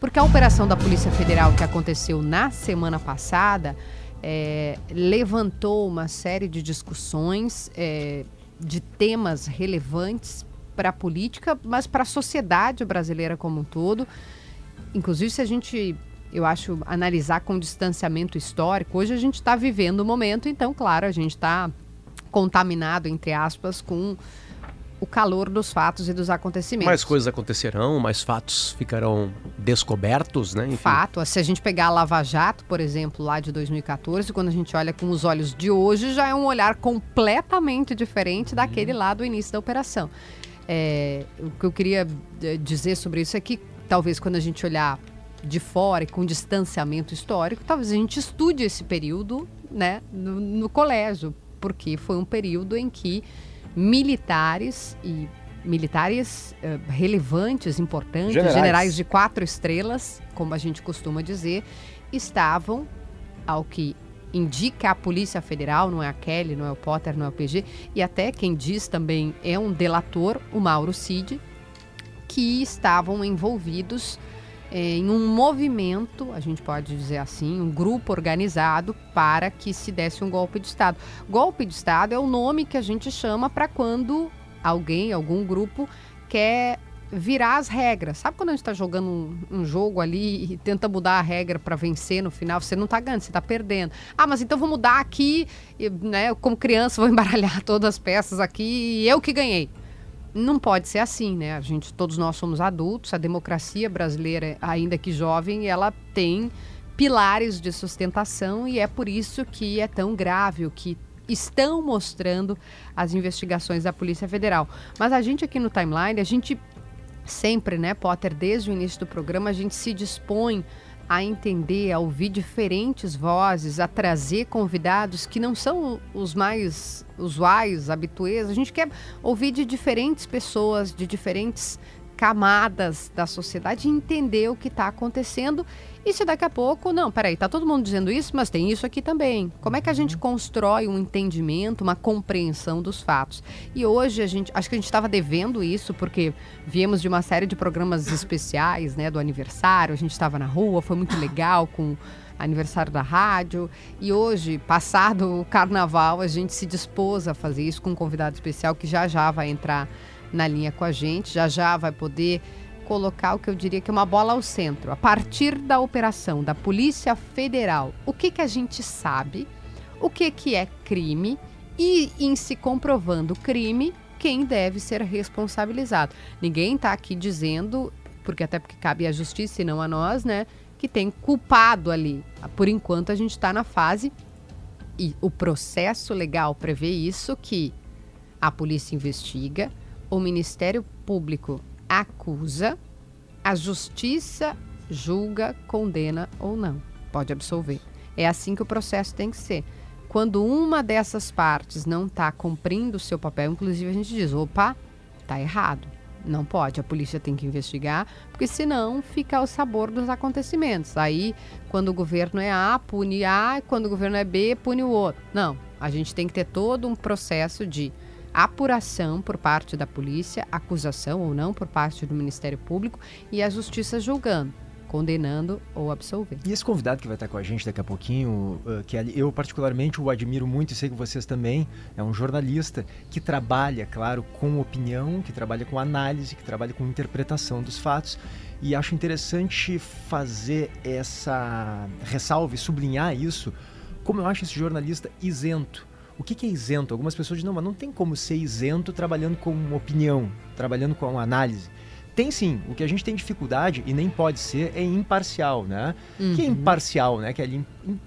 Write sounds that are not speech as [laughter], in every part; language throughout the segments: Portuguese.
Porque a operação da Polícia Federal que aconteceu na semana passada é, levantou uma série de discussões é, de temas relevantes para a política, mas para a sociedade brasileira como um todo. Inclusive, se a gente, eu acho, analisar com distanciamento histórico, hoje a gente está vivendo o momento, então, claro, a gente está contaminado, entre aspas, com o calor dos fatos e dos acontecimentos. Mais coisas acontecerão, mais fatos ficarão descobertos, né? Enfim. Fato. Se a gente pegar a Lava Jato, por exemplo, lá de 2014, quando a gente olha com os olhos de hoje, já é um olhar completamente diferente daquele lá do início da operação. É, o que eu queria é, dizer sobre isso é que talvez quando a gente olhar de fora e com distanciamento histórico, talvez a gente estude esse período né, no, no colégio, porque foi um período em que militares e militares uh, relevantes, importantes, generais. generais de quatro estrelas, como a gente costuma dizer, estavam, ao que indica a Polícia Federal, não é a Kelly, não é o Potter, não é o PG, e até quem diz também é um delator, o Mauro Cid, que estavam envolvidos em um movimento, a gente pode dizer assim, um grupo organizado para que se desse um golpe de Estado. Golpe de Estado é o nome que a gente chama para quando alguém, algum grupo, quer virar as regras. Sabe quando a gente está jogando um, um, jogo ali e tenta mudar a regra para vencer no final? Você não está ganhando, você está perdendo. Ah, mas então vou mudar aqui, né? Como criança, [laughs] vou embaralhar todas as peças aqui e eu que ganhei não pode ser assim, né? A gente, todos nós somos adultos, a democracia brasileira, ainda que jovem, ela tem pilares de sustentação e é por isso que é tão grave o que estão mostrando as investigações da Polícia Federal. Mas a gente aqui no Timeline, a gente sempre, né, Potter, desde o início do programa, a gente se dispõe a entender, a ouvir diferentes vozes, a trazer convidados que não são os mais usuais, habituês. A gente quer ouvir de diferentes pessoas, de diferentes camadas da sociedade entender o que está acontecendo. E se daqui a pouco, não, peraí, tá todo mundo dizendo isso, mas tem isso aqui também. Como é que a gente uhum. constrói um entendimento, uma compreensão dos fatos? E hoje a gente, acho que a gente estava devendo isso, porque viemos de uma série de programas especiais, né, do aniversário, a gente estava na rua, foi muito legal com aniversário da rádio. E hoje, passado o carnaval, a gente se dispôs a fazer isso com um convidado especial que já já vai entrar na linha com a gente. Já já vai poder colocar o que eu diria que é uma bola ao centro. A partir da operação da Polícia Federal, o que, que a gente sabe, o que, que é crime e, em se comprovando crime, quem deve ser responsabilizado. Ninguém está aqui dizendo, porque até porque cabe à justiça e não a nós, né, que tem culpado ali. Por enquanto, a gente está na fase e o processo legal prevê isso que a polícia investiga, o Ministério Público acusa, a justiça julga, condena ou não. Pode absolver. É assim que o processo tem que ser. Quando uma dessas partes não está cumprindo o seu papel, inclusive a gente diz: opa, tá errado. Não pode, a polícia tem que investigar, porque senão fica o sabor dos acontecimentos. Aí, quando o governo é A, pune A, quando o governo é B, pune o outro. Não, a gente tem que ter todo um processo de apuração por parte da polícia, acusação ou não por parte do Ministério Público e a justiça julgando condenando ou absolvendo. E esse convidado que vai estar com a gente daqui a pouquinho, uh, que eu particularmente o admiro muito e sei que vocês também, é um jornalista que trabalha, claro, com opinião, que trabalha com análise, que trabalha com interpretação dos fatos. E acho interessante fazer essa ressalva e sublinhar isso, como eu acho esse jornalista isento o que é isento? Algumas pessoas dizem, não, mas não tem como ser isento trabalhando com opinião, trabalhando com análise. Tem sim. O que a gente tem dificuldade, e nem pode ser, é imparcial, né? Uhum. Que é imparcial, né? Que é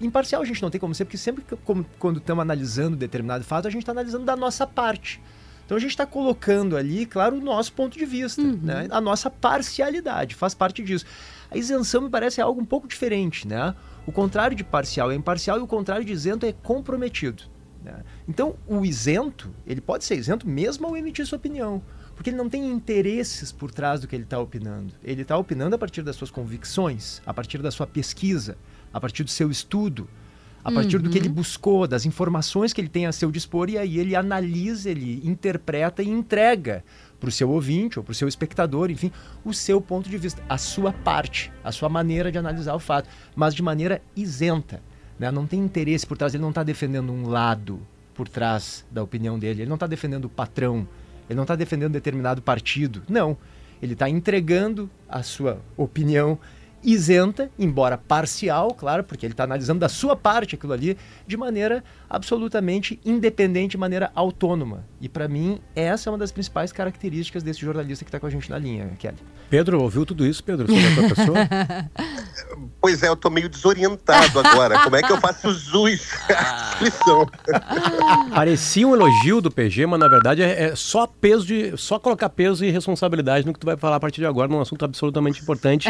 imparcial a gente não tem como ser, porque sempre que, como, quando estamos analisando determinado fato, a gente está analisando da nossa parte. Então a gente está colocando ali, claro, o nosso ponto de vista, uhum. né? A nossa parcialidade faz parte disso. A isenção me parece algo um pouco diferente, né? O contrário de parcial é imparcial e o contrário de isento é comprometido. Né? Então, o isento, ele pode ser isento mesmo ao emitir sua opinião, porque ele não tem interesses por trás do que ele está opinando. Ele está opinando a partir das suas convicções, a partir da sua pesquisa, a partir do seu estudo, a partir uhum. do que ele uhum. buscou, das informações que ele tem a seu dispor, e aí ele analisa, ele interpreta e entrega para o seu ouvinte ou para o seu espectador, enfim, o seu ponto de vista, a sua parte, a sua maneira de analisar o fato, mas de maneira isenta. Né? Não tem interesse por trás, ele não está defendendo um lado por trás da opinião dele, ele não está defendendo o patrão, ele não está defendendo determinado partido. Não. Ele está entregando a sua opinião isenta, embora parcial, claro, porque ele está analisando da sua parte aquilo ali, de maneira absolutamente independente, de maneira autônoma. E para mim, essa é uma das principais características desse jornalista que está com a gente na linha, Kelly. Pedro, ouviu tudo isso, Pedro, sobre a tua pessoa? [laughs] Pois é, eu tô meio desorientado agora. Como é que eu faço jus à descrição? [laughs] Parecia um elogio do PG, mas na verdade é, é, só peso de. só colocar peso e responsabilidade no que tu vai falar a partir de agora, num assunto absolutamente importante.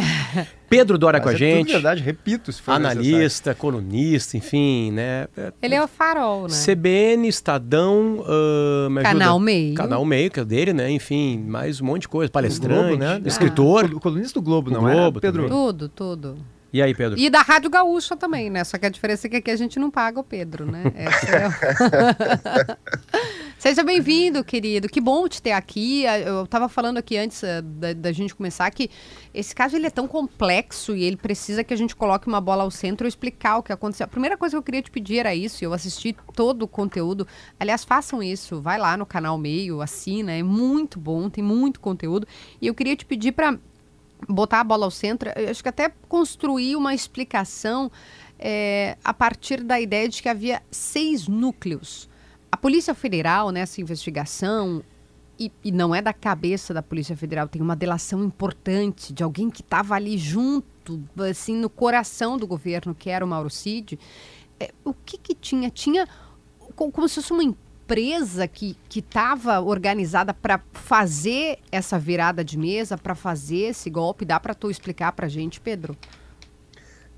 Pedro [laughs] Dória com a é gente. É verdade, repito, se for Analista, necessário. colunista, enfim, né? É, Ele é o farol, né? CBN, Estadão, uh, Canal Meio. Canal Meio, que é dele, né? Enfim, mais um monte de coisa. Palestrante, Globo, né? escritor. Ah. Colunista do Globo, o não Globo, é, Pedro? Tudo, tudo. E aí, Pedro? E da Rádio Gaúcha também, né? Só que a diferença é que aqui a gente não paga o Pedro, né? É... [laughs] Seja bem-vindo, querido. Que bom te ter aqui. Eu estava falando aqui antes uh, da, da, gente começar que esse caso ele é tão complexo e ele precisa que a gente coloque uma bola ao centro e explicar o que aconteceu. A primeira coisa que eu queria te pedir era isso. Eu assisti todo o conteúdo. Aliás, façam isso. Vai lá no canal Meio, assina. É muito bom, tem muito conteúdo. E eu queria te pedir para botar a bola ao centro, acho que até construir uma explicação é, a partir da ideia de que havia seis núcleos. Polícia Federal, nessa investigação, e, e, não é da cabeça da Polícia Federal, tem uma delação importante de alguém que estava ali junto, assim, no coração do governo, que era o Mauro Cid. É, o que que tinha? Tinha como se fosse uma empresa que estava organizada para fazer essa virada de mesa, para fazer esse golpe? Dá para tu explicar para gente, Pedro?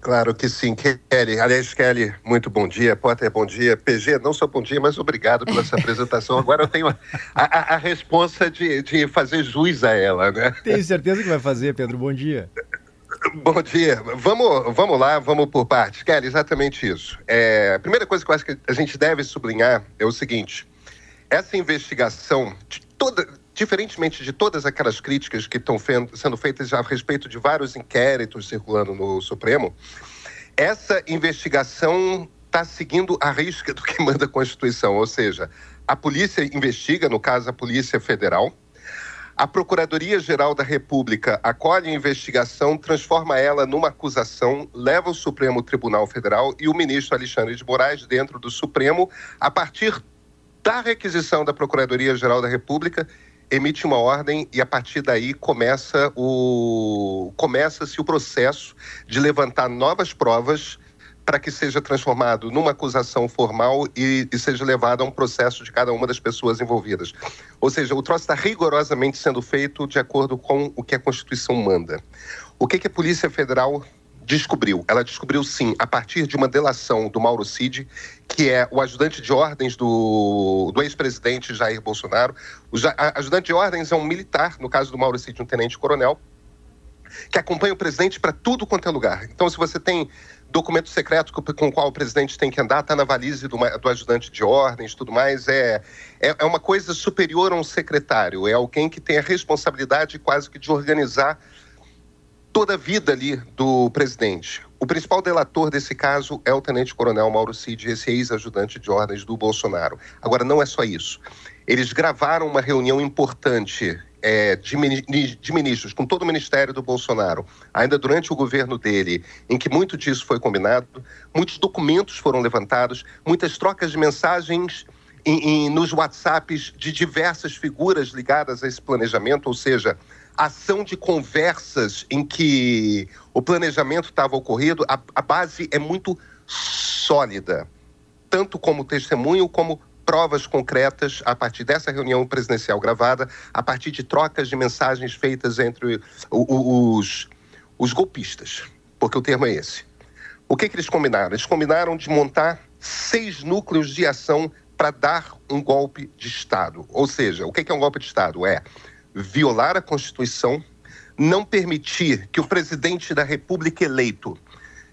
Claro que sim, Kelly. Aliás, Kelly, muito bom dia. Potter, bom dia. PG, não só bom dia, mas obrigado pela sua apresentação. Agora eu tenho a, a, a responsa de, de fazer jus a ela, né? Tenho certeza que vai fazer, Pedro. Bom dia. Bom dia. Vamos, vamos lá, vamos por partes. Kelly, exatamente isso. É, a primeira coisa que eu acho que a gente deve sublinhar é o seguinte: essa investigação, de toda, diferentemente de todas aquelas críticas que estão sendo feitas a respeito de vários inquéritos circulando no Supremo, essa investigação está seguindo a risca do que manda a Constituição, ou seja, a polícia investiga, no caso a Polícia Federal, a Procuradoria-Geral da República acolhe a investigação, transforma ela numa acusação, leva o Supremo Tribunal Federal e o ministro Alexandre de Moraes dentro do Supremo, a partir da requisição da Procuradoria-Geral da República, emite uma ordem e a partir daí começa o começa-se o processo de levantar novas provas para que seja transformado numa acusação formal e, e, seja levado a um processo de cada uma das pessoas envolvidas. Ou seja, o troço está rigorosamente sendo feito de acordo com o que a Constituição manda. O que, que a Polícia Federal descobriu? Ela descobriu, sim, a partir de uma delação do Mauro Cid, que é o ajudante de ordens do, do ex-presidente Jair Bolsonaro. O ajudante de ordens é um militar, no caso do Mauro Cid, um tenente-coronel, que acompanha o presidente para tudo quanto é lugar. Então, se você tem documento secreto com o qual o presidente tem que andar, está na valise do, do, ajudante de ordens, tudo mais. É, é, é, uma coisa superior a um secretário. É alguém que tem a responsabilidade quase que de organizar toda a vida ali do presidente. O principal delator desse caso é o tenente-coronel Mauro Cid, esse ex-ajudante de ordens do Bolsonaro. Agora, não é só isso. Eles gravaram uma reunião importante é, de, de, ministros com todo o ministério do Bolsonaro, ainda durante o governo dele, em que muito disso foi combinado, muitos documentos foram levantados, muitas trocas de mensagens em, em, nos WhatsApps de diversas figuras ligadas a esse planejamento, ou seja, ação de conversas em que o planejamento estava ocorrido, a, a base é muito sólida, tanto como testemunho como provas concretas a partir dessa reunião presidencial gravada, a partir de trocas de mensagens feitas entre os, os golpistas, porque o termo é esse. O que, que eles combinaram? Eles combinaram de montar seis núcleos de ação para dar um golpe de Estado. Ou seja, o que, que é um golpe de Estado? É violar a Constituição, não permitir que o presidente da República eleito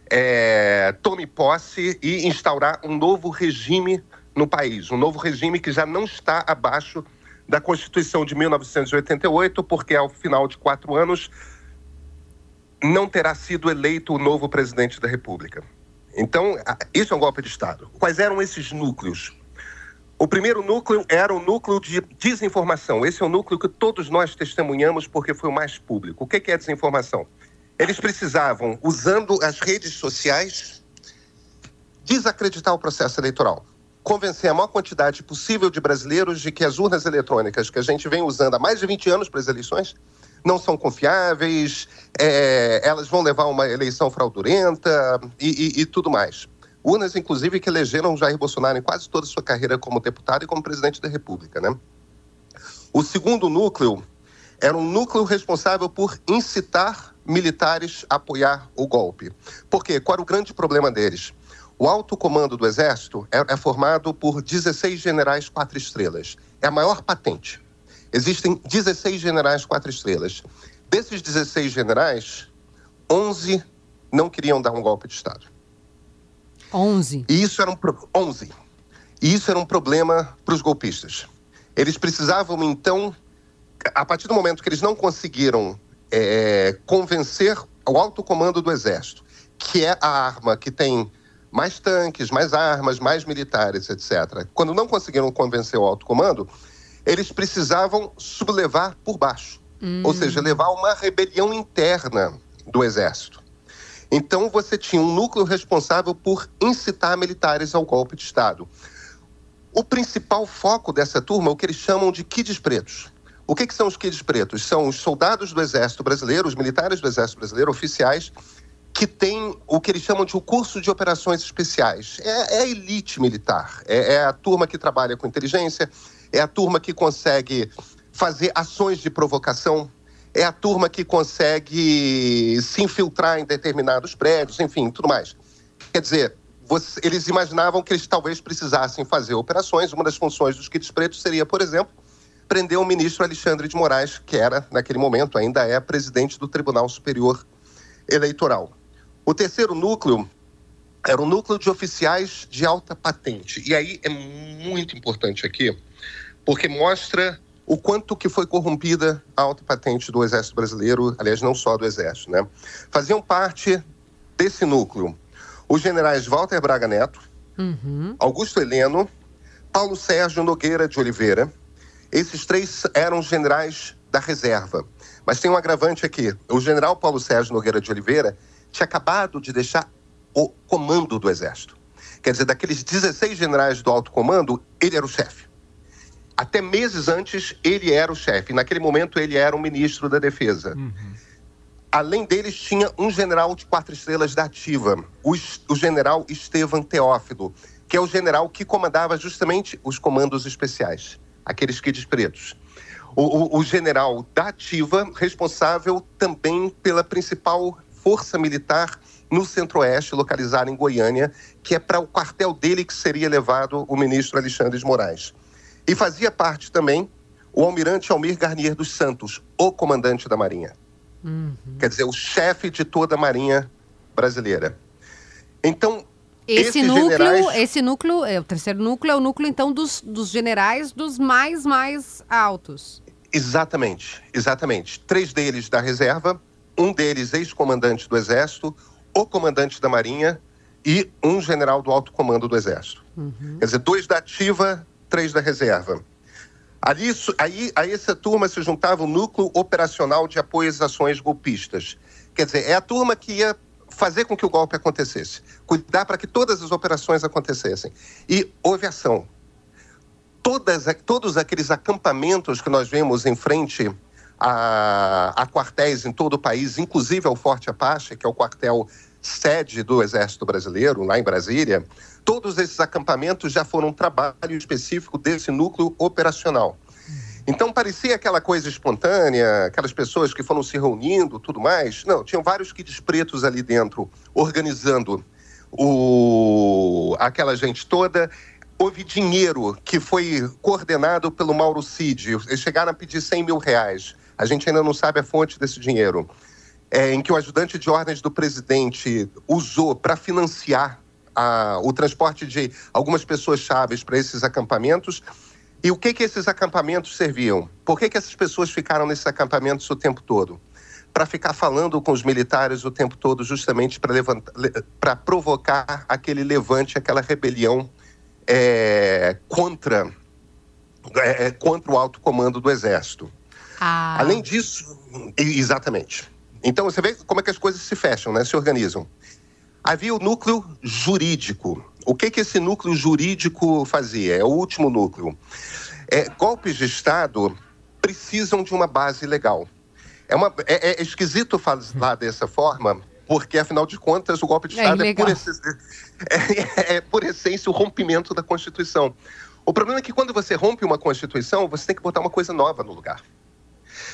é, tome posse e instaurar um novo regime no país, um novo regime que já não está abaixo da Constituição de 1988, porque ao final de quatro anos não terá sido eleito o novo presidente da República. Então, isso é um golpe de Estado. Quais eram esses núcleos? O primeiro núcleo era o núcleo de desinformação. Esse é o núcleo que todos nós testemunhamos porque foi o mais público. O que é desinformação? Eles precisavam, usando as redes sociais, desacreditar o processo eleitoral. Convencer a maior quantidade possível de brasileiros de que as urnas eletrônicas que a gente vem usando há mais de 20 anos para as eleições não são confiáveis, é, elas vão levar uma eleição fraudulenta e, e, e, tudo mais. Urnas, inclusive, que elegeram Jair Bolsonaro em quase toda a sua carreira como deputado e como presidente da República. Né? O segundo núcleo era um núcleo responsável por incitar militares a apoiar o golpe. Por quê? Qual era o grande problema deles? O alto comando do Exército é, é formado por 16 generais quatro estrelas. É a maior patente. Existem 16 generais quatro estrelas. Desses 16 generais, 11 não queriam dar um golpe de Estado. 11? E isso era um, 11. E isso era um problema para os golpistas. Eles precisavam, então, a partir do momento que eles não conseguiram é, convencer o alto comando do Exército, que é a arma que tem mais tanques, mais armas, mais militares, etc. Quando não conseguiram convencer o alto comando, eles precisavam sublevar por baixo, hum. ou seja, levar uma rebelião interna do exército. Então você tinha um núcleo responsável por incitar militares ao golpe de Estado. O principal foco dessa turma é o que eles chamam de kids pretos. O que, que são os kids pretos? São os soldados do Exército Brasileiro, os militares do Exército Brasileiro, oficiais, que têm o que eles chamam de o curso de operações especiais. É, é a elite militar, é, é a turma que trabalha com inteligência, é a turma que consegue fazer ações de provocação, é a turma que consegue se infiltrar em determinados prédios, enfim, tudo mais. Quer dizer, você, eles imaginavam que eles talvez precisassem fazer operações. Uma das funções dos kits pretos seria, por exemplo, prender o ministro Alexandre de Moraes, que era, naquele momento, ainda é presidente do Tribunal Superior Eleitoral. O terceiro núcleo era o núcleo de oficiais de alta patente. E aí é muito importante aqui porque mostra o quanto que foi corrompida a alta patente do Exército Brasileiro, aliás, não só do Exército, né? Faziam parte desse núcleo os generais Walter Braga Neto, uhum. Augusto Heleno, Paulo Sérgio Nogueira de Oliveira. Esses três eram generais da reserva. Mas tem um agravante aqui. O general Paulo Sérgio Nogueira de Oliveira tinha acabado de deixar o comando do Exército. Quer dizer, daqueles 16 generais do alto comando, ele era o chefe. Até meses antes, ele era o chefe. Naquele momento, ele era o ministro da Defesa. Uhum. Além deles, tinha um general de quatro estrelas da ativa, o, o general Estevam Teófilo, que é o general que comandava justamente os comandos especiais, aqueles kids pretos. O, o, o, general da ativa, responsável também pela principal força militar no centro-oeste, localizada em Goiânia, que é para o quartel dele que seria levado o ministro Alexandre de Moraes. E fazia parte também o almirante Almir Garnier dos Santos, o comandante da Marinha. Uhum. Quer dizer, o chefe de toda a Marinha brasileira. Então, esse núcleo, generais... esse núcleo, é, o terceiro núcleo é o núcleo então dos, dos generais dos mais mais altos. Exatamente, exatamente. Três deles da reserva, um deles ex-comandante do Exército, o comandante da Marinha e um general do alto comando do Exército. Uhum. Quer dizer, dois da ativa, três da reserva. Ali, aí, a essa turma se juntava o núcleo operacional de apoio às ações golpistas. Quer dizer, é a turma que ia fazer com que o golpe acontecesse, cuidar para que todas as operações acontecessem. E houve ação. Todas, todos aqueles acampamentos que nós vemos em frente a, a quartéis em todo o país, inclusive ao Forte Apache, que é o quartel sede do Exército Brasileiro, lá em Brasília, todos esses acampamentos já foram trabalho específico desse núcleo operacional. Então parecia aquela coisa espontânea, aquelas pessoas que foram se reunindo, tudo mais. Não, tinham vários kits pretos ali dentro, organizando o... aquela gente toda. Houve dinheiro que foi coordenado pelo Mauro Cid. Eles chegaram a pedir 100 mil reais. A gente ainda não sabe a fonte desse dinheiro. é, em que o ajudante de ordens do presidente usou para financiar a, o transporte de algumas pessoas chaves para esses acampamentos. E o que, que esses acampamentos serviam? Por que, que essas pessoas ficaram nesses acampamentos o tempo todo? Para ficar falando com os militares o tempo todo, justamente para provocar aquele levante, aquela rebelião é, contra, é, é, contra o alto comando do Exército. Ah. Além disso, exatamente. Então você vê como é que as coisas se fecham, né? se organizam. Havia o núcleo jurídico. O que, que esse núcleo jurídico fazia? É o último núcleo. É, golpes de Estado precisam de uma base legal. É, uma, é, é esquisito falar dessa forma, porque, afinal de contas, o golpe de é Estado é, é, por, essência, é, é, por essência o rompimento da Constituição. O problema é que quando você rompe uma Constituição, você tem que botar uma coisa nova no lugar.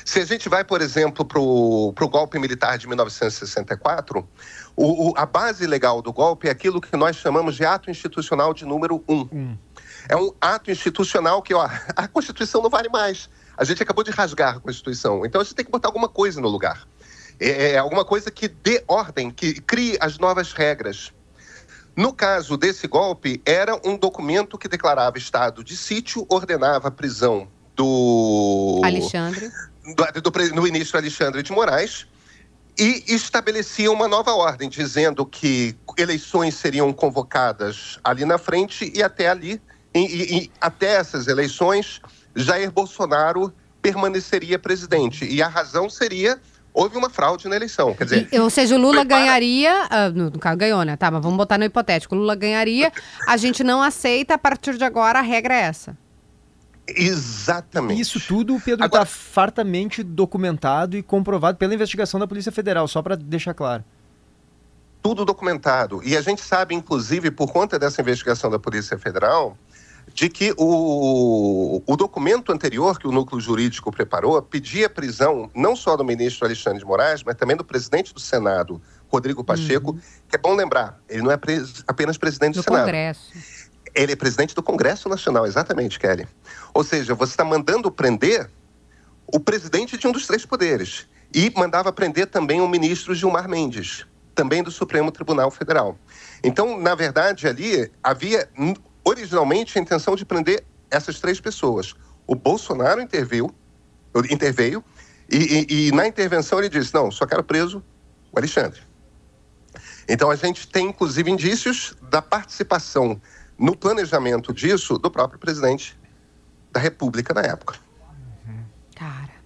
Se a gente vai, por exemplo, para o golpe militar de 1964, o, o, a base legal do golpe é aquilo que nós chamamos de ato institucional de número um. Hum. É um ato institucional que, ó, [laughs] a Constituição não vale mais. A gente acabou de rasgar a Constituição. Então a gente tem que botar alguma coisa no lugar. É, é alguma coisa que dê ordem, que crie as novas regras. No caso desse golpe, era um documento que declarava estado de sítio, ordenava a prisão do. Alexandre. Do, do, no início, Alexandre de Moraes e estabelecia uma nova ordem, dizendo que eleições seriam convocadas ali na frente e até ali, e, e, e até essas eleições, Jair Bolsonaro permaneceria presidente. E a razão seria houve uma fraude na eleição. Quer dizer, e, ou seja, o Lula prepara... ganharia. Uh, no caso, ganhou, né? Tá, mas vamos botar no hipotético. O Lula ganharia, a gente não aceita, a partir de agora a regra é essa. Exatamente. Isso tudo, Pedro, está fartamente documentado e comprovado pela investigação da Polícia Federal, só para deixar claro. Tudo documentado. E a gente sabe, inclusive, por conta dessa investigação da Polícia Federal, de que o, o documento anterior que o núcleo jurídico preparou pedia prisão não só do ministro Alexandre de Moraes, mas também do presidente do Senado, Rodrigo Pacheco, uhum. que é bom lembrar, ele não é pres, apenas presidente do, do Senado. Congresso. Ele é presidente do Congresso Nacional, exatamente, Kelly. Ou seja, você está mandando prender o presidente de um dos três poderes. E mandava prender também o ministro Gilmar Mendes, também do Supremo Tribunal Federal. Então, na verdade, ali havia originalmente a intenção de prender essas três pessoas. O Bolsonaro interveio, interveio e, e, e na intervenção ele disse: não, só quero preso o Alexandre. Então a gente tem inclusive indícios da participação no planejamento disso do próprio presidente da República na época. Cara.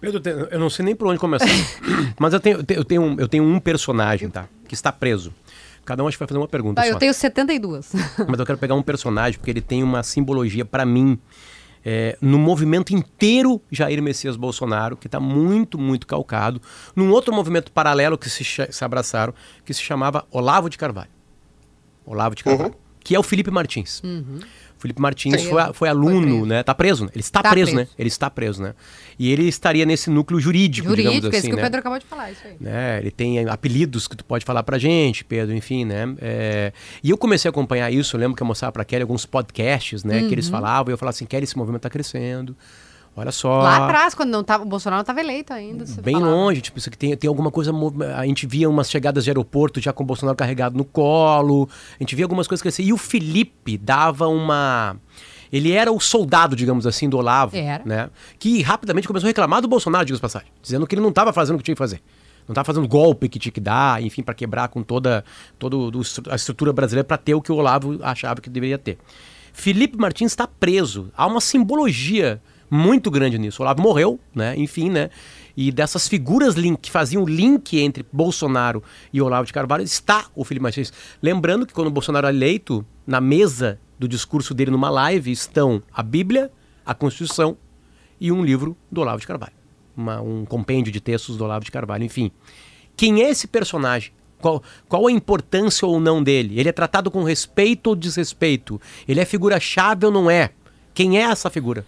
Pedro, eu não sei nem por onde começar, [coughs] mas eu tenho, eu, tenho um, eu tenho um personagem, tá? Que está preso. Cada um acho que vai fazer uma pergunta. Ah, eu tenho 72. [laughs] mas eu quero pegar um personagem porque ele tem uma simbologia para mim. É, no movimento inteiro Jair Messias Bolsonaro, que está muito, muito calcado, num outro movimento paralelo que se, se abraçaram, que se chamava Olavo de Carvalho. Olavo de Carvalho. Uhum que é o Felipe Martins. Uhum. Felipe Martins Sim, foi, foi, aluno, foi né? Tá preso, né? Ele está tá preso, preso, né? Ele está preso, né? E ele estaria nesse núcleo jurídico, jurídico digamos assim, esse que né? o Pedro acabou de falar, isso aí. Né? Ele tem apelidos que tu pode falar pra gente, Pedro, enfim, né? É... E eu comecei a acompanhar isso, eu lembro que eu mostrava pra Kelly alguns podcasts, né? Uhum. Que eles uhum. falavam, e eu falava assim, Kelly, esse movimento tá crescendo. Olha só. Lá atrás, quando não tava, o Bolsonaro não estava eleito ainda. Bem falava. longe, tipo, isso aqui tem, tem alguma coisa. A gente via umas chegadas de aeroporto já com o Bolsonaro carregado no colo. A gente via algumas coisas crescer. E o Felipe dava uma. Ele era o soldado, digamos assim, do Olavo. Era. Né? Que rapidamente começou a reclamar do Bolsonaro, digamos passagem. Dizendo que ele não estava fazendo o que tinha que fazer. Não estava fazendo golpe que tinha que dar, enfim, para quebrar com toda, toda a estrutura brasileira para ter o que o Olavo achava que deveria ter. Felipe Martins está preso. Há uma simbologia muito grande nisso. O Olavo morreu, né? Enfim, né? E dessas figuras link, que faziam o link entre Bolsonaro e Olavo de Carvalho está o Felipe Martins. Lembrando que quando o Bolsonaro é eleito, na mesa do discurso dele numa live estão a Bíblia, a Constituição e um livro do Olavo de Carvalho. Uma, um compêndio de textos do Olavo de Carvalho, enfim. Quem é esse personagem? Qual, qual a importância ou não dele? Ele é tratado com respeito ou desrespeito? Ele é figura-chave ou não é? Quem é essa figura?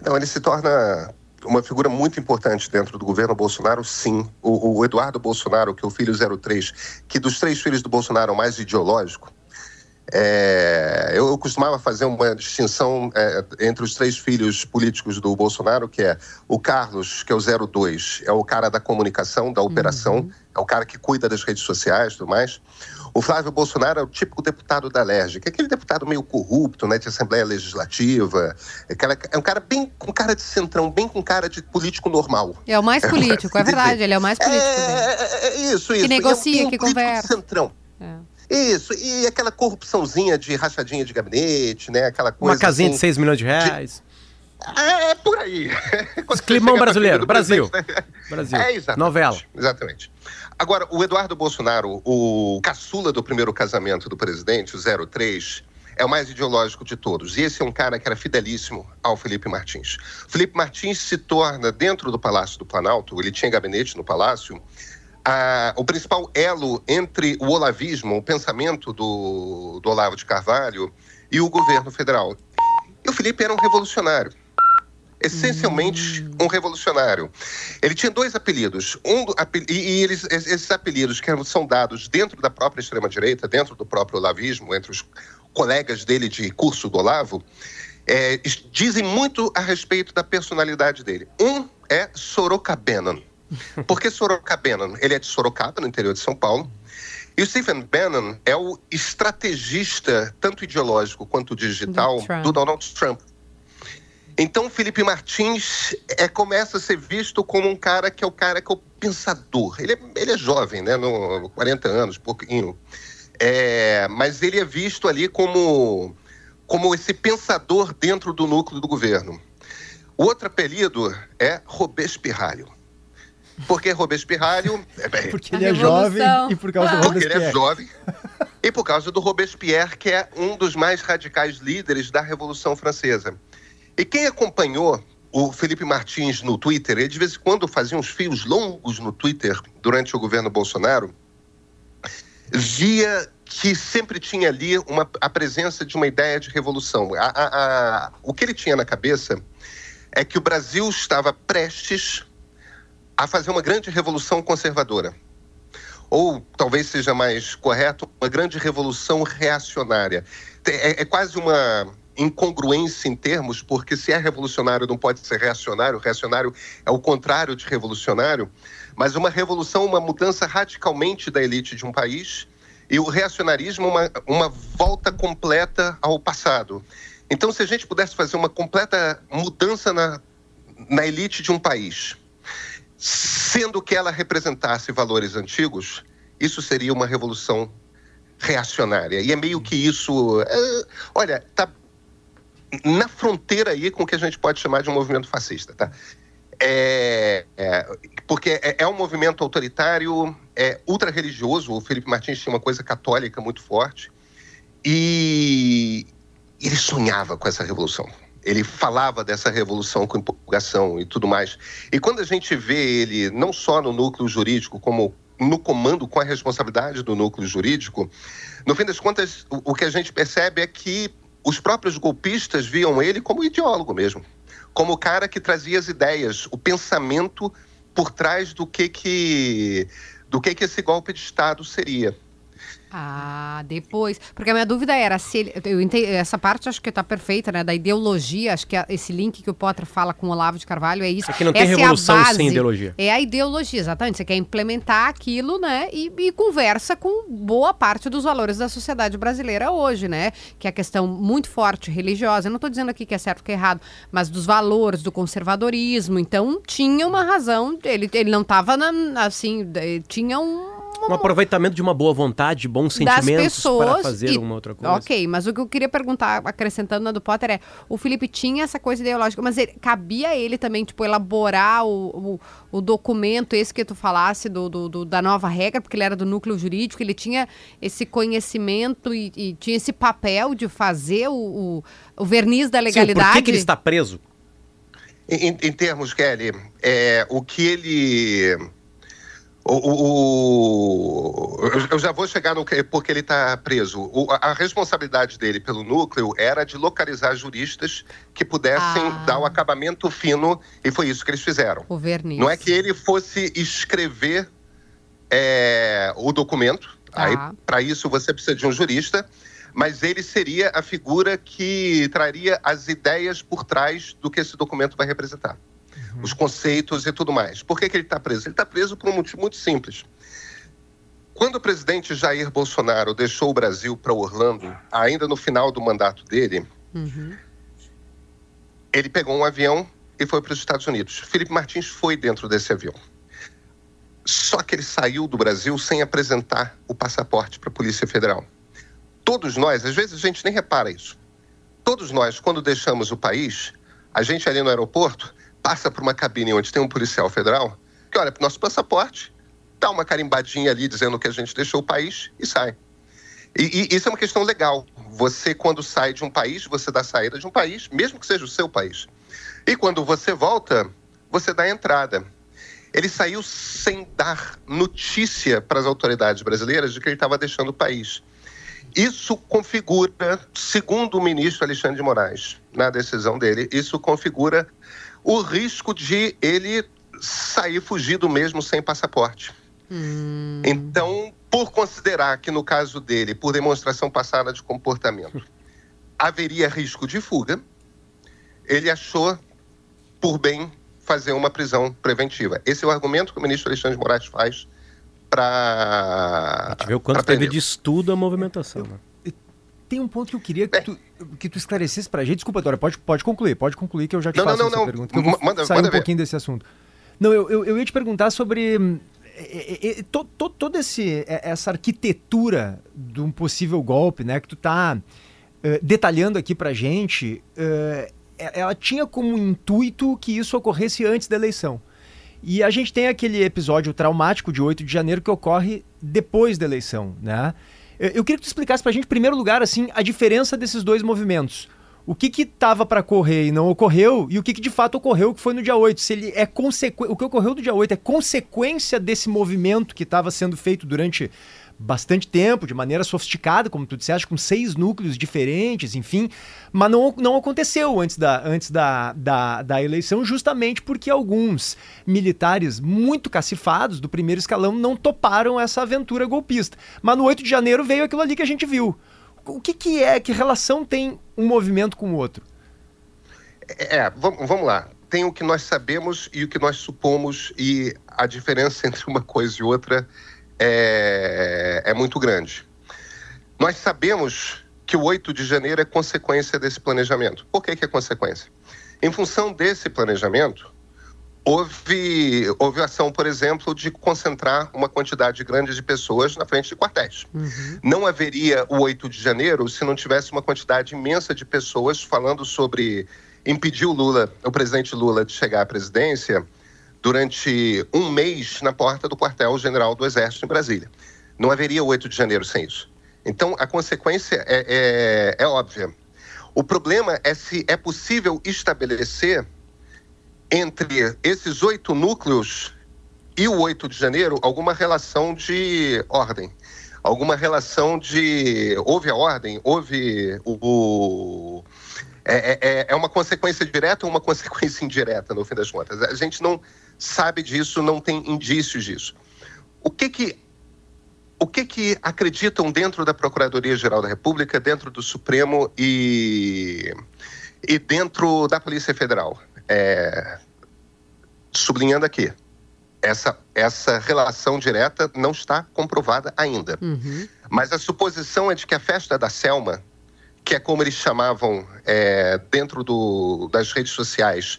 Então, ele se torna uma figura muito importante dentro do governo Bolsonaro, sim. O, o, Eduardo Bolsonaro, que é o filho 03, que dos três filhos do Bolsonaro é o mais ideológico, É, eu, eu costumava fazer uma distinção é, entre os três filhos políticos do Bolsonaro, que é o Carlos, que é o 02, é o cara da comunicação, da operação, uhum. é o cara que cuida das redes sociais e tudo mais. O Flávio Bolsonaro é o típico deputado da que é aquele deputado meio corrupto, né, de Assembleia Legislativa. É, aquela, é um cara bem com cara de centrão, bem com cara de político normal. É o mais político, é, [laughs] verdade, ele é o mais político. É, é, é isso, isso. Que negocia, é um, que conversa. centrão. É. Isso, e aquela corrupçãozinha de rachadinha de gabinete, né? Aquela coisa. Uma casinha assim, de 6 milhões de reais. De... É, é, por aí. [laughs] Climão brasileiro, Brasil. Né? Brasil. É, exatamente. Novela. Exatamente. Agora, o Eduardo Bolsonaro, o caçula do primeiro casamento do presidente, o 03, é o mais ideológico de todos. E esse é um cara que era fidelíssimo ao Felipe Martins. Felipe Martins se torna, dentro do Palácio do Planalto, ele tinha gabinete no Palácio, a, o principal elo entre o olavismo, o pensamento do, do Olavo de Carvalho e o governo federal. E o Felipe era um revolucionário. Essencialmente hum. um revolucionário. Ele tinha dois apelidos. Um, e, e eles, esses apelidos que são dados dentro da própria extrema-direita, dentro do próprio olavismo, entre os colegas dele de curso do Olavo, é, dizem muito a respeito da personalidade dele. Um é Sorocabenon. [laughs] Por que Sorocabana? Ele é de Sorocaba, no interior de São Paulo. E o Stephen Bannon é o estrategista, tanto ideológico quanto digital, do, do Donald Trump. Então, Felipe Martins é, começa a ser visto como um cara que é o cara que é o pensador. Ele é, ele é jovem, né? No 40 anos, pouquinho. É, mas ele é visto ali como, como esse pensador dentro do núcleo do governo. O outro apelido é Robespirralho. [laughs] Porque Robespierre. Porque ele é jovem e por causa do Robespierre. Porque ele é jovem. e por causa do Robespierre, que é um dos mais radicais líderes da Revolução Francesa. E quem acompanhou o Felipe Martins no Twitter, ele de vez em quando fazia uns fios longos no Twitter durante o governo Bolsonaro, via que sempre tinha ali uma, a presença de uma ideia de revolução. A, a, a, o que ele tinha na cabeça é que o Brasil estava prestes a fazer uma grande revolução conservadora. Ou talvez seja mais correto, uma grande revolução reacionária. É, é quase uma incongruência em termos, porque se é revolucionário não pode ser reacionário, reacionário é o contrário de revolucionário, mas uma revolução, uma mudança radicalmente da elite de um país, e o reacionarismo, uma, uma volta completa ao passado. Então, se a gente pudesse fazer uma completa mudança na, na elite de um país, sendo que ela representasse valores antigos, isso seria uma revolução reacionária. E é meio que isso. É, olha, tá na fronteira aí com o que a gente pode chamar de um movimento fascista, tá? É, é, porque é, é, um movimento autoritário, é ultra-religioso. O Felipe Martins tinha uma coisa católica muito forte. E ele sonhava com essa revolução. Ele falava dessa revolução com empolgação e tudo mais. E quando a gente vê ele, não só no núcleo jurídico, como no comando com a responsabilidade do núcleo jurídico, no fim das contas, o, o que a gente percebe é que os próprios golpistas viam ele como ideólogo mesmo, como o cara que trazia as ideias, o pensamento por trás do que que do que que esse golpe de Estado seria. Ah, depois. Porque a minha dúvida era se ele. Eu entendi, essa parte acho que está perfeita, né? Da ideologia. Acho que esse link que o Potter fala com o Olavo de Carvalho é isso. É que não tem essa revolução é base, sem ideologia. É a ideologia, exatamente. Você quer implementar aquilo, né? E, e, conversa com boa parte dos valores da sociedade brasileira hoje, né? Que é a questão muito forte religiosa. Eu não estou dizendo aqui que é certo ou que é errado, mas dos valores, do conservadorismo. Então, tinha uma razão. Ele, ele não estava assim. Tinha um um aproveitamento de uma boa vontade, de bons sentimentos para fazer e, uma outra coisa. Ok, mas o que eu queria perguntar, acrescentando na do Potter, é: o Felipe tinha essa coisa ideológica, mas ele, cabia ele também, tipo, elaborar o, o, o documento, esse que tu falasse, do, do, do, da nova regra, porque ele era do núcleo jurídico, ele tinha esse conhecimento e, e tinha esse papel de fazer o, o, o verniz da legalidade. Sim, por que, que ele está preso? Em, em termos, Kelly, é, o que ele o, o, eu já vou chegar no que porque ele está preso. O, a responsabilidade dele pelo núcleo era de localizar juristas que pudessem ah. dar o acabamento fino, e foi isso que eles fizeram. O verniz. Não é que ele fosse escrever é, o documento, ah. aí para isso você precisa de um jurista, mas ele seria a figura que traria as ideias por trás do que esse documento vai representar. Uhum. Os conceitos e tudo mais. Por que, que ele está preso? Ele está preso por um motivo muito simples. Quando o presidente Jair Bolsonaro deixou o Brasil para Orlando, ainda no final do mandato dele, uhum. ele pegou um avião e foi para os Estados Unidos. Felipe Martins foi dentro desse avião. Só que ele saiu do Brasil sem apresentar o passaporte para a Polícia Federal. Todos nós, às vezes a gente nem repara isso. Todos nós, quando deixamos o país, a gente ali no aeroporto passa por uma cabine onde tem um policial federal que olha para o nosso passaporte, dá uma carimbadinha ali dizendo que a gente deixou o país e sai. E, e, isso é uma questão legal. Você, quando sai de um país, você dá saída de um país, mesmo que seja o seu país. E quando você volta, você dá entrada. Ele saiu sem dar notícia para as autoridades brasileiras de que ele estava deixando o país. Isso configura, segundo o ministro Alexandre de Moraes, na decisão dele, isso configura o risco de ele sair fugido mesmo sem passaporte. Hum. Então, por considerar que no caso dele, por demonstração passada de comportamento, [laughs] haveria risco de fuga, ele achou por bem fazer uma prisão preventiva. Esse é o argumento que o ministro Alexandre de Moraes faz para. A gente vê o quanto teve de estudo a movimentação. Eu, tem um ponto que eu queria que, é. tu, que tu esclarecesse para a gente. Desculpa, Dora, pode, pode concluir, pode concluir que eu já te não, faço não, essa não, pergunta. Vou manda, sair manda um ver. pouquinho desse assunto. Não, eu, eu, eu ia te perguntar sobre hum, é, é, to, to, toda essa arquitetura de um possível golpe, né, que tu está uh, detalhando aqui para gente, ela tinha como intuito que isso ocorresse antes da eleição. E a gente tem aquele episódio traumático de 8 de janeiro que ocorre depois da eleição, né? Eu queria que tu explicasse para a gente, em primeiro lugar, assim, a diferença desses dois movimentos. O que que estava para ocorrer e não ocorreu, e o que, que de fato ocorreu, que foi no dia 8. Se ele é consequ... O que ocorreu no dia 8 é consequência desse movimento que estava sendo feito durante bastante tempo, de maneira sofisticada, como tu disseste, com seis núcleos diferentes, enfim, mas não, não aconteceu antes, da, antes da, da, da eleição, justamente porque alguns militares muito cacifados do primeiro escalão não toparam essa aventura golpista. Mas no 8 de janeiro veio aquilo ali que a gente viu. O que, que é, que relação tem um movimento com o outro? É, é vamos lá tem o que nós sabemos e o que nós supomos, e a diferença [laughs] entre uma coisa e outra é, é muito grande. Nós sabemos que o 8 de janeiro é consequência desse planejamento. Por que, que é consequência? Em função desse planejamento, houve, houve ação, por exemplo, de concentrar uma quantidade grande de pessoas na frente de quartéis. Uhum. Não haveria o 8 de janeiro se não tivesse uma quantidade imensa de pessoas falando sobre impedir o Lula, o presidente Lula, de chegar à presidência durante um mês na porta do quartel-general do Exército em Brasília. Não haveria o 8 de janeiro sem isso. Então, a consequência é, é, é óbvia. O problema é se é possível estabelecer entre esses oito núcleos e o 8 de janeiro alguma relação de ordem. Alguma relação de. Houve a ordem, houve o. o é, é, é uma consequência direta ou uma [laughs] consequência indireta, no fim das contas. A gente não sabe disso, não tem indícios disso. O que que o que que acreditam dentro da Procuradoria-Geral da República, dentro do Supremo e, e dentro da Polícia Federal? É, sublinhando aqui, essa, essa relação direta não está comprovada ainda. Uhum. Mas a suposição é de que a festa da Selma, que é como eles chamavam é, dentro do, das redes sociais,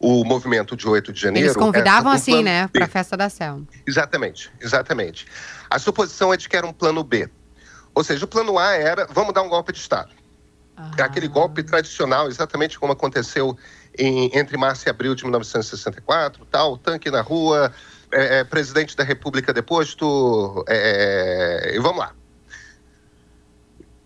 o movimento de 8 de janeiro. Eles convidavam assim, né, para a festa da Selma. Exatamente, exatamente. A suposição é de que era um plano B. Ou seja, o plano A era vamos dar um golpe de Estado. Ah. Aquele golpe tradicional, exatamente como aconteceu em, entre março e abril de 1964, tal, tanque na rua, é, é, presidente da República deposto, é, é, e vamos lá.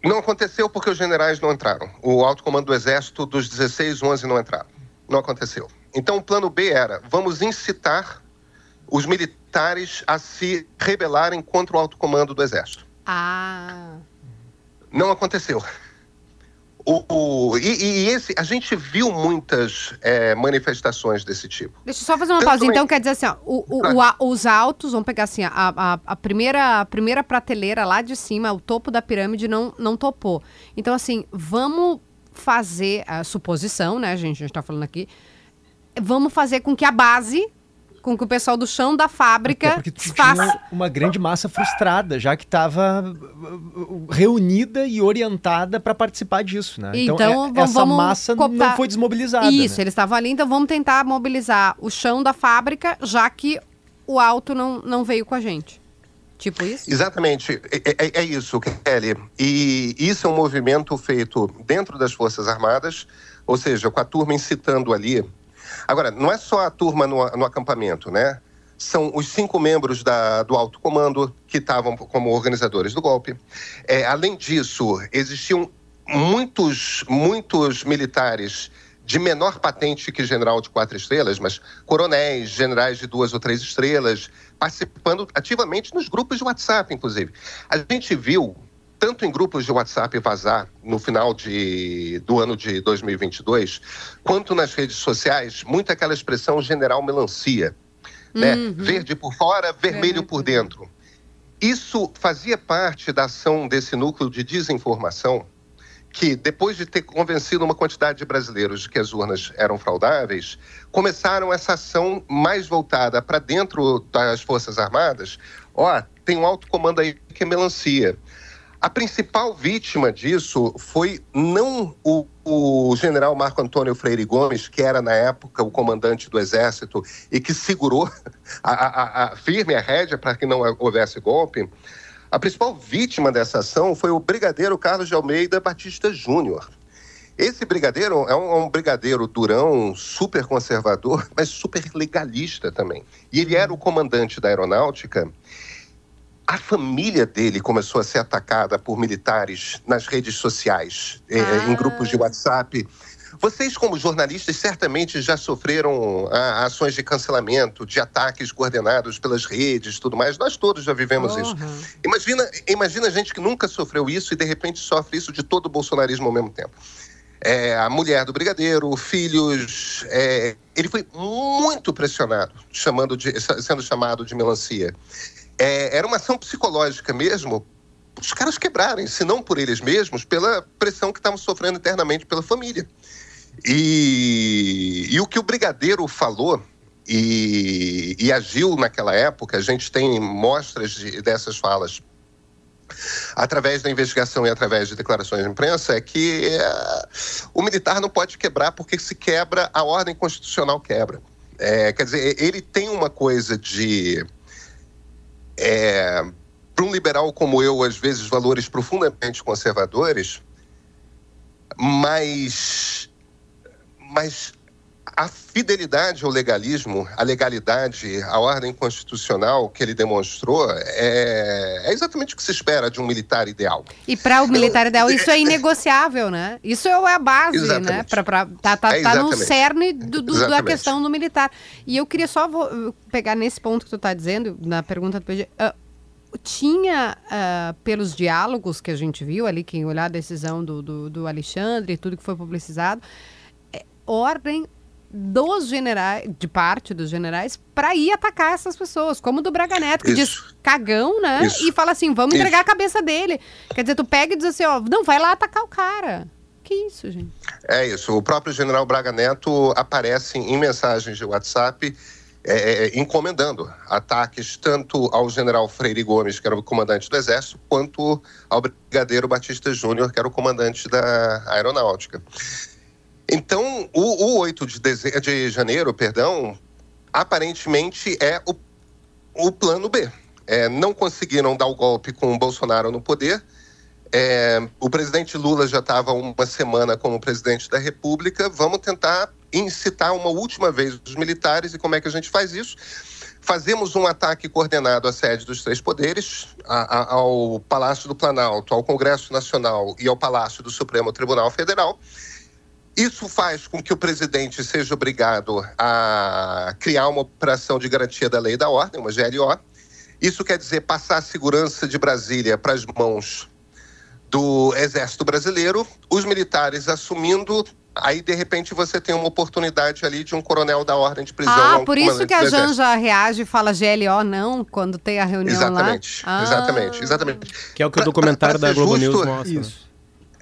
Não aconteceu porque os generais não entraram. O alto comando do Exército, dos 16, 11 não entraram. Não aconteceu. Então, o plano B era: vamos incitar os militares a se rebelarem contra o alto comando do Exército. Ah. Não aconteceu. O, o- e, e esse, a gente viu muitas é, manifestações desse tipo. Deixa eu só fazer uma Tanto pausa. em- Então, quer dizer assim, ó, o- o- a- os altos, vamos pegar assim, a, a, a primeira, a primeira prateleira lá de cima, o topo da pirâmide não, não topou. Então, assim, vamos fazer a suposição, né, gente? A gente tá falando aqui. Vamos fazer com que a base, com que o pessoal do chão da Até fábrica porque tu faça. tinha uma grande massa frustrada, já que estava reunida e orientada para participar disso, né? Então, é- vamos- essa vamos massa cooptar- não foi desmobilizada. Isso, né? eles estavam ali, então vamos tentar mobilizar o chão da fábrica, já que o alto não, não veio com a gente. Tipo isso? Exatamente, é, é- é isso, Kelly. E isso é um movimento feito dentro das Forças Armadas, ou seja, com a turma incitando ali. Agora, não é só a turma no, no acampamento, né? São os cinco membros da- do alto comando que estavam como organizadores do golpe. É, além disso, existiam muitos, muitos militares de menor patente que general de quatro estrelas, mas coronéis, generais de duas ou três estrelas, participando ativamente nos grupos de WhatsApp, inclusive. A gente viu, tanto em grupos de WhatsApp vazar no final de, do ano de 2022, quanto nas redes sociais, muito aquela expressão general melancia. Né? Verde por fora, vermelho por dentro. Isso fazia parte da ação desse núcleo de desinformação que, depois de ter convencido uma quantidade de brasileiros de que as urnas eram fraudáveis, começaram essa ação mais voltada para dentro das Forças Armadas. Ó, tem um alto comando aí que é melancia. A principal vítima disso foi não o, o general Marco Antônio Freire Gomes, que era na época o comandante do Exército e que segurou [laughs] a, a, a firme a rédea para que não houvesse golpe. A principal vítima dessa ação foi o brigadeiro Carlos de Almeida Batista Júnior. Esse brigadeiro é um, é um brigadeiro durão, super conservador, mas super legalista também. E ele era o comandante da aeronáutica. A família dele começou a ser atacada por militares nas redes sociais, eh, Ah. em grupos de WhatsApp. Vocês, como jornalistas, certamente já sofreram ah, ações de cancelamento, de ataques coordenados pelas redes, tudo mais. Nós todos já vivemos isso. Porra. Imagina, imagina gente que nunca sofreu isso e de repente sofre isso de todo o bolsonarismo ao mesmo tempo. É, a mulher do brigadeiro, filhos. é, ele foi muito pressionado, chamando de- sendo chamado de melancia. É, era uma ação psicológica mesmo. Os caras quebrarem, se não por eles mesmos, pela pressão que estavam sofrendo internamente pela família. E, e o que o brigadeiro falou e, e agiu naquela época, a gente tem mostras de- dessas falas através da investigação e através de declarações de imprensa, é que é, o militar não pode quebrar porque se quebra, a ordem constitucional quebra. É, quer dizer, ele tem uma coisa de. É, para um liberal como eu, às vezes, valores profundamente conservadores, mas, mas a fidelidade ao legalismo, a legalidade, a ordem constitucional que ele demonstrou é, é exatamente o que se espera de um militar ideal. E para o militar ideal, isso é inegociável, né? Isso é a base, Exatamente. né? Pra, pra, tá tá, É tá no cerne do, do- da questão do militar. E eu queria só vo- pegar nesse ponto que tu está dizendo, na pergunta do PG. ah, tinha, ah, pelos diálogos que a gente viu ali, quem olhar a decisão do, do, do Alexandre e tudo que foi publicizado, é, ordem dos generais, de parte dos generais, para ir atacar essas pessoas, como do Braga Neto, que diz Isso. cagão, né? Isso. E fala assim, vamos Isso. entregar a cabeça dele. Quer dizer, tu pega e diz assim, ó, não, vai lá atacar o cara. Que isso, gente? É isso. O próprio general Braga Neto aparece em mensagens de WhatsApp é, é, encomendando ataques tanto ao general Freire Gomes, que era o comandante do Exército, quanto ao brigadeiro Batista Júnior, que era o comandante da aeronáutica. Então, o, o 8 de, de janeiro, perdão, aparentemente é o, o plano B. É, não conseguiram dar o golpe com o Bolsonaro no poder. É, o presidente Lula já estava uma semana como presidente da República. Vamos tentar incitar uma última vez os militares. E como é que a gente faz isso? Fazemos um ataque coordenado à sede dos três poderes, a- a- ao Palácio do Planalto, ao Congresso Nacional e ao Palácio do Supremo Tribunal Federal. Isso faz com que o presidente seja obrigado a criar uma operação de garantia da lei e da ordem, uma GLO. Isso quer dizer passar a segurança de Brasília para as mãos do Exército Brasileiro, os militares assumindo. Aí, de repente, você tem uma oportunidade ali de um coronel da ordem de prisão. Ah, por isso que a. Janja reage e fala GLO não quando tem a reunião Exatamente, lá. Ah. exatamente, exatamente. Que é o que o Pra- documentário pra- da pra ser Globo News justo, mostra. né? Isso.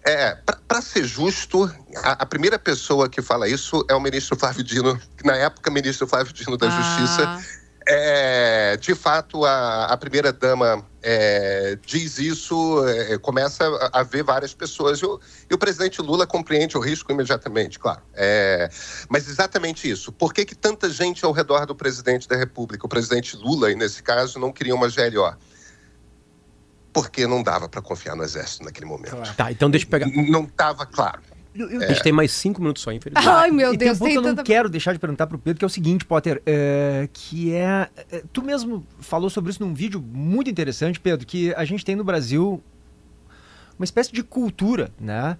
É, para ser justo, a, a primeira pessoa que fala isso é o ministro Flávio Dino, que na época ministro Flávio Dino da Ah. Justiça. É, de fato, a, a primeira-dama é, diz isso, é, começa a, a ver várias pessoas. E o, e o presidente Lula compreende o risco imediatamente, claro. É, mas exatamente isso. Por que, que tanta gente ao redor do presidente da República, o presidente Lula, e nesse caso, não queria uma GLO? Porque não dava para confiar no Exército naquele momento. Claro. Tá, então deixa eu pegar. Não estava claro. Eu- eu- A gente tem mais cinco minutos só, infelizmente. Ai, meu e Deus, tem um ponto que eu não tanta- quero deixar de perguntar pro Pedro, que é o seguinte, Potter, é, que é, é, Tu mesmo falou sobre isso num vídeo muito interessante, Pedro, que a gente tem no Brasil uma espécie de cultura, né?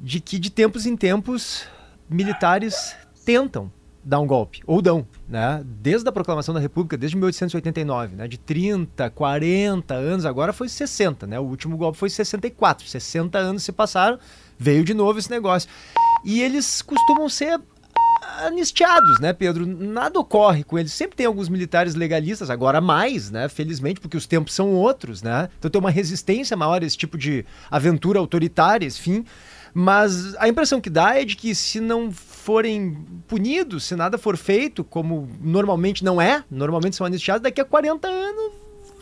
De que de tempos em tempos militares tentam dar um golpe, ou dão, né? Desde a proclamação da República, desde 1889, né? De 30, 40 anos, agora foi 60, né? O último golpe foi 64, 60 anos se passaram, veio de novo esse negócio. E eles costumam ser anistiados, né, Pedro? Nada ocorre com eles. Sempre tem alguns militares legalistas, agora mais, né? Felizmente, porque os tempos são outros, né? Então tem uma resistência maior a esse tipo de aventura autoritária, enfim. Mas a impressão que dá é de que se não forem punidos, se nada for feito, como normalmente não é, normalmente são anistiados, daqui a 40 anos,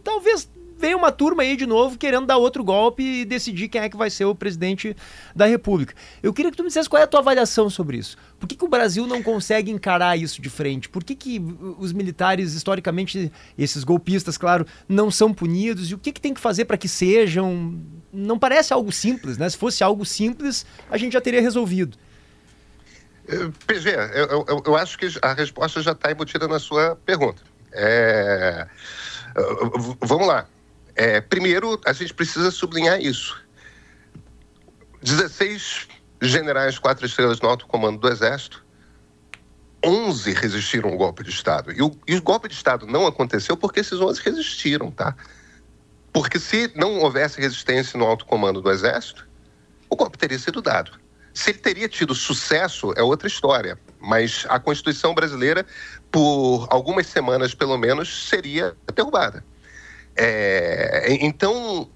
talvez venha uma turma aí de novo querendo dar outro golpe e decidir quem é que vai ser o presidente da República. Eu queria que tu me dissesse qual é a tua avaliação sobre isso. Por que, que o Brasil não consegue encarar isso de frente? Por que, que os militares, historicamente, esses golpistas, claro, não são punidos? E o que, que tem que fazer para que sejam? Não parece algo simples, né? Se fosse algo simples, a gente já teria resolvido. Eh, PG, eu, eu- eu acho que a resposta já está embutida na sua pergunta. É, eh, vamos lá. É, primeiro, a gente precisa sublinhar isso. 16 generais quatro estrelas no alto comando do Exército, 11 resistiram ao golpe de Estado. E o, e o golpe de Estado não aconteceu porque esses 11 resistiram, tá? Porque se não houvesse resistência no alto comando do Exército, o golpe teria sido dado. Se ele teria tido sucesso é outra história, mas a Constituição brasileira, por algumas semanas pelo menos, seria derrubada. É, então,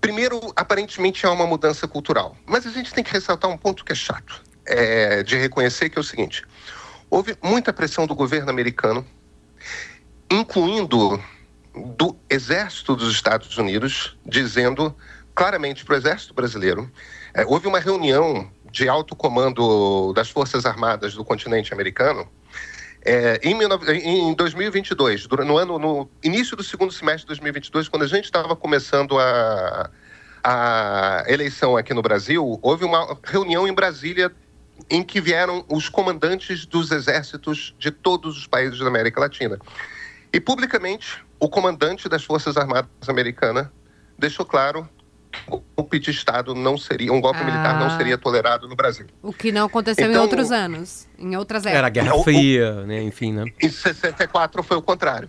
primeiro, aparentemente há uma mudança cultural, mas a gente tem que ressaltar um ponto que é chato, é, de reconhecer que é o seguinte: houve muita pressão do governo americano, incluindo do Exército dos Estados Unidos, dizendo claramente para o Exército brasileiro é, houve uma reunião de alto comando das Forças Armadas do continente americano é, em, 19 em 2022, dura- no, ano, no início do segundo semestre de 2022, quando a gente estava começando a, a eleição aqui no Brasil, houve uma reunião em Brasília em que vieram os comandantes dos exércitos de todos os países da América Latina. E publicamente, o comandante das Forças Armadas americanas deixou claro golpe de Estado não seria, um golpe Ah. militar não seria tolerado no Brasil. O que não aconteceu em Então- outros anos, em outras Era a épocas. Guerra o- Fria, né? Enfim, né? Em 64 foi o contrário.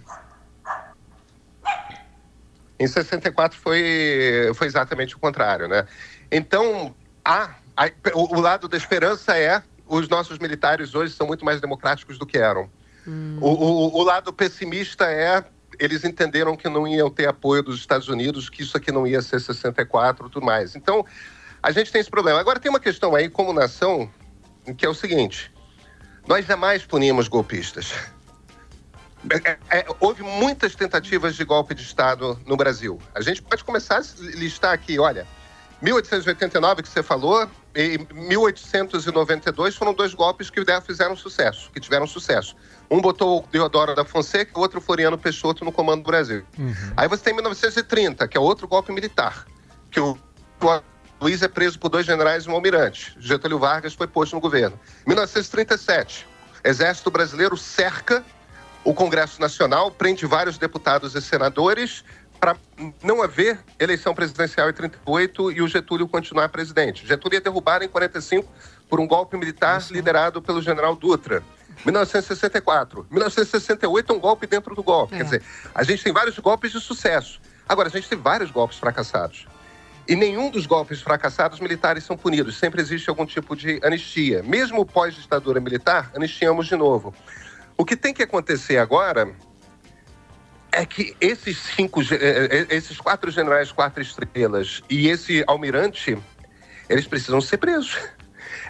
Em 64 foi, foi exatamente o contrário, né? Então, há, há- o, o lado da esperança é os nossos militares hoje são muito mais democráticos do que eram. O, o- o lado pessimista é eles entenderam que não iam ter apoio dos Estados Unidos, que isso aqui não ia ser 64 e tudo mais. Então, a gente tem esse problema. Agora, tem uma questão aí, como nação, que é o seguinte: nós jamais punimos golpistas. É, é, houve muitas tentativas de golpe de Estado no Brasil. A gente pode começar a listar aqui, olha, 1889 que você falou e 1892 foram dois golpes que fizeram sucesso, que tiveram sucesso. Um botou o Deodoro da Fonseca, o outro o Floriano Peixoto no comando do Brasil. Aí você tem 1930, que é outro golpe militar, que o Luiz é preso por dois generais e um almirante. Getúlio Vargas foi posto no governo. 1937, Exército Brasileiro cerca o Congresso Nacional, prende vários deputados e senadores para não haver eleição presidencial em 38 e o Getúlio continuar presidente. Getúlio ia derrubar em 45 por um golpe militar liderado pelo general Dutra. 1964. 1968 é um golpe dentro do golpe. É. Quer dizer, a gente tem vários golpes de sucesso. Agora, a gente tem vários golpes fracassados. E nenhum dos golpes fracassados militares são punidos. Sempre existe algum tipo de anistia. Mesmo pós-ditadura militar, anistiamos de novo. O que tem que acontecer agora é que esses cinco, eh, eh, esses quatro generais quatro estrelas e esse almirante, eles precisam ser presos.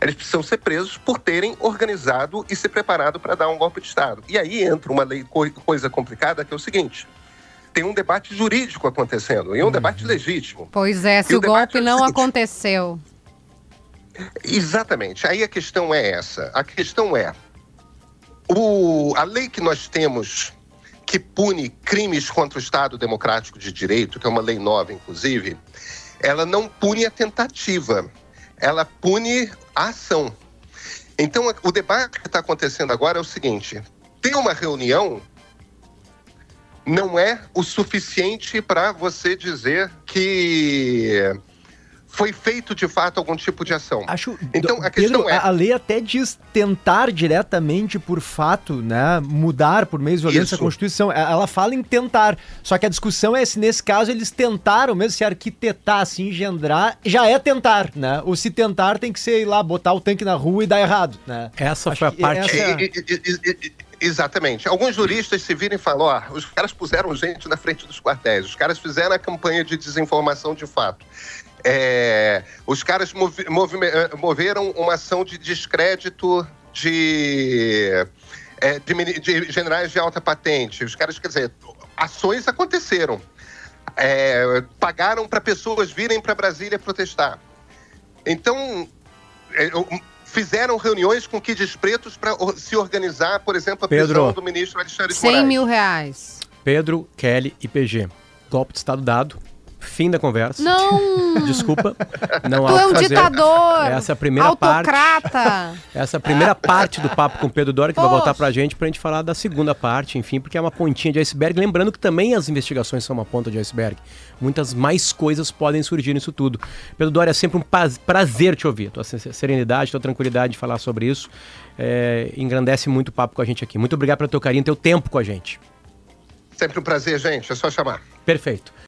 Eles precisam ser presos por terem organizado e se preparado para dar um golpe de Estado. E aí entra uma lei, coisa complicada que é o seguinte: tem um debate jurídico acontecendo, e é um uhum. debate legítimo. Pois é, se e o, o golpe é não aconteceu. Exatamente. Aí a questão é essa. A questão é o, a lei que nós temos que pune crimes contra o Estado Democrático de Direito, que é uma lei nova, inclusive, ela não pune a tentativa, ela pune a ação. Então, o debate que está acontecendo agora é o seguinte: ter uma reunião não é o suficiente para você dizer que foi feito de fato algum tipo de ação. Acho, então a Pedro, questão é a lei até diz tentar diretamente por fato, né, mudar por meio de violência Isso. a Constituição. Ela fala em tentar. Só que a discussão é se nesse caso eles tentaram mesmo se arquitetar, se engendrar, já é tentar, né? Ou se tentar tem que ser ir lá botar o tanque na rua e dar errado, né? Essa Acho foi a parte essa... Exatamente. Alguns juristas se viram e falam: ó, os caras puseram gente na frente dos quartéis, os caras fizeram a campanha de desinformação de fato. É, os caras movi eh, moveram uma ação de descrédito de, é, de, de, generais de alta patente. Os caras, quer dizer, ações aconteceram. É, pagaram para pessoas virem para Brasília protestar. Então, é, fizeram reuniões com kids pretos para se organizar, por exemplo, a Pedro, prisão do ministro Alexandre 100 Moraes. mil reais. Pedro, Kelly e PG. Golpe de Estado dado. Fim da conversa. Não! [laughs] Desculpa. Não tu é um fazer. ditador! Essa é a primeira autocrata. parte. Essa é a primeira parte do papo com o Pedro Dória, que Poxa. vai voltar pra gente pra gente falar da segunda parte, enfim, porque é uma pontinha de iceberg. Lembrando que também as investigações são uma ponta de iceberg. Muitas mais coisas podem surgir nisso tudo. Pedro Dória, é sempre um prazer te ouvir. Tua serenidade, tua tranquilidade de falar sobre isso. É, engrandece muito o papo com a gente aqui. Muito obrigado pelo teu carinho, teu tempo com a gente. Sempre um prazer, gente. É só chamar. Perfeito.